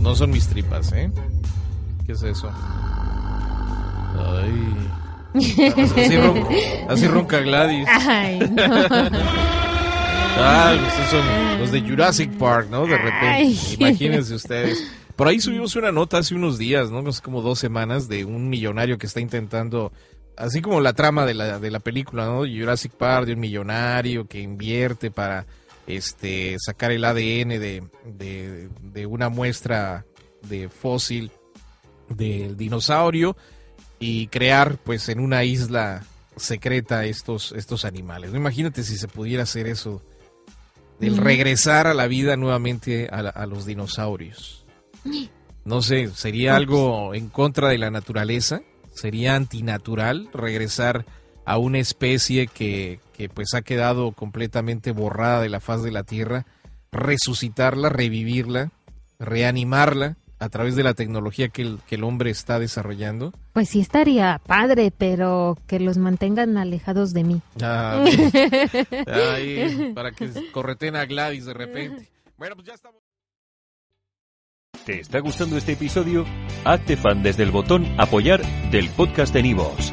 No son mis tripas, ¿eh? ¿Qué es eso? Ay. Así ronca, así ronca Gladys. Ay, no. Ah, esos son los de Jurassic Park, ¿no? De repente. Ay. Imagínense ustedes. Por ahí subimos una nota hace unos días, ¿no? Hace como dos semanas de un millonario que está intentando, así como la trama de la, de la película, ¿no? Jurassic Park, de un millonario que invierte para este sacar el ADN de, de, de una muestra de fósil del dinosaurio y crear pues en una isla secreta estos, estos animales. ¿no? Imagínate si se pudiera hacer eso, el regresar a la vida nuevamente a, la- a los dinosaurios. No sé, sería algo en contra de la naturaleza, sería antinatural regresar a una especie que, que pues ha quedado completamente borrada de la faz de la Tierra, resucitarla, revivirla, reanimarla a través de la tecnología que el, que el hombre está desarrollando. Pues sí estaría padre, pero que los mantengan alejados de mí. Ah, ahí, para que correten a Gladys de repente. Bueno, pues ya estamos. ¿Te está gustando este episodio? Hazte fan desde el botón Apoyar del podcast de Nivos.